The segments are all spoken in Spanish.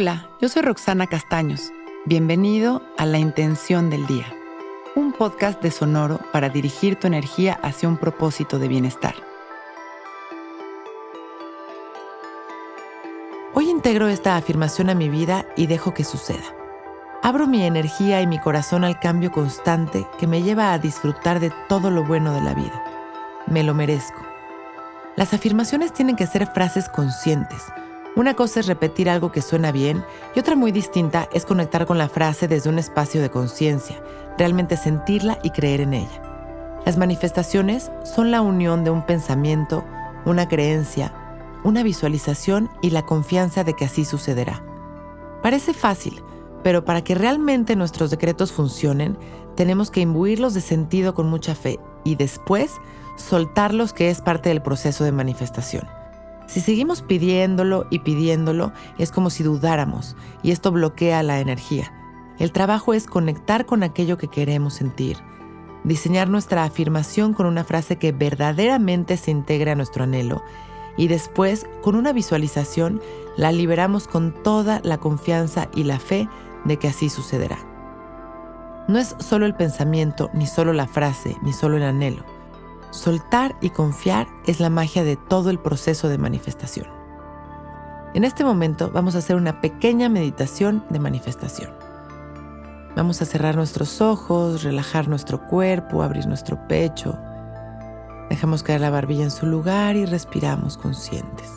Hola, yo soy Roxana Castaños. Bienvenido a La Intención del Día, un podcast de Sonoro para dirigir tu energía hacia un propósito de bienestar. Hoy integro esta afirmación a mi vida y dejo que suceda. Abro mi energía y mi corazón al cambio constante que me lleva a disfrutar de todo lo bueno de la vida. Me lo merezco. Las afirmaciones tienen que ser frases conscientes una cosa es repetir algo que suena bien y otra muy distinta es conectar con la frase desde un espacio de conciencia, realmente sentirla y creer en ella. Las manifestaciones son la unión de un pensamiento, una creencia, una visualización y la confianza de que así sucederá. Parece fácil, pero para que realmente nuestros decretos funcionen, tenemos que imbuirlos de sentido con mucha fe y después soltarlos que es parte del proceso de manifestación. Si seguimos pidiéndolo y pidiéndolo, es como si dudáramos y esto bloquea la energía. El trabajo es conectar con aquello que queremos sentir, diseñar nuestra afirmación con una frase que verdaderamente se integre a nuestro anhelo y después, con una visualización, la liberamos con toda la confianza y la fe de que así sucederá. No es solo el pensamiento, ni solo la frase, ni solo el anhelo Soltar y confiar es la magia de todo el proceso de manifestación. En este momento vamos a hacer una pequeña meditación de manifestación. Vamos a cerrar nuestros ojos, relajar nuestro cuerpo, abrir nuestro pecho. Dejamos caer la barbilla en su lugar y respiramos conscientes.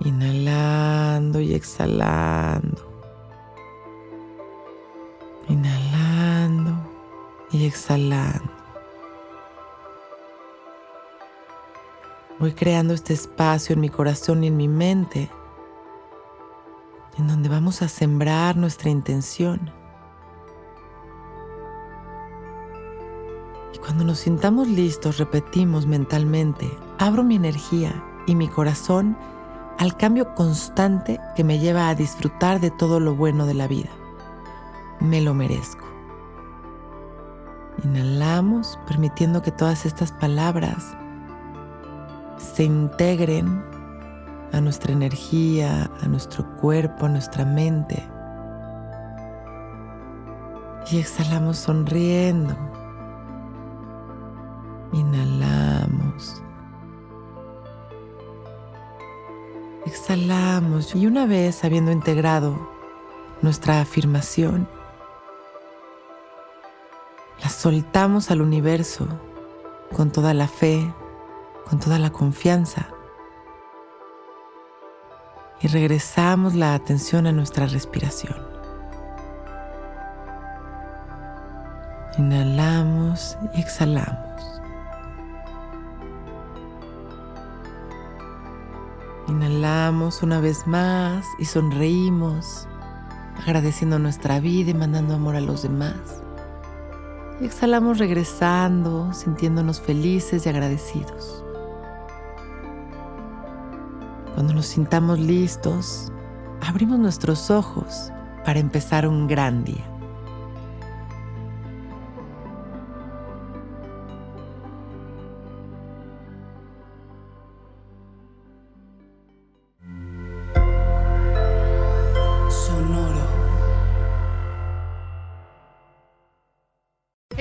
Inhalando y exhalando. Inhalando y exhalando. Voy creando este espacio en mi corazón y en mi mente, en donde vamos a sembrar nuestra intención. Y cuando nos sintamos listos, repetimos mentalmente, abro mi energía y mi corazón al cambio constante que me lleva a disfrutar de todo lo bueno de la vida. Me lo merezco. Inhalamos, permitiendo que todas estas palabras se integren a nuestra energía, a nuestro cuerpo, a nuestra mente. Y exhalamos sonriendo. Inhalamos. Exhalamos y una vez habiendo integrado nuestra afirmación, la soltamos al universo con toda la fe, con toda la confianza y regresamos la atención a nuestra respiración. Inhalamos y exhalamos. Inhalamos una vez más y sonreímos, agradeciendo nuestra vida y mandando amor a los demás. Y exhalamos regresando, sintiéndonos felices y agradecidos. Cuando nos sintamos listos, abrimos nuestros ojos para empezar un gran día.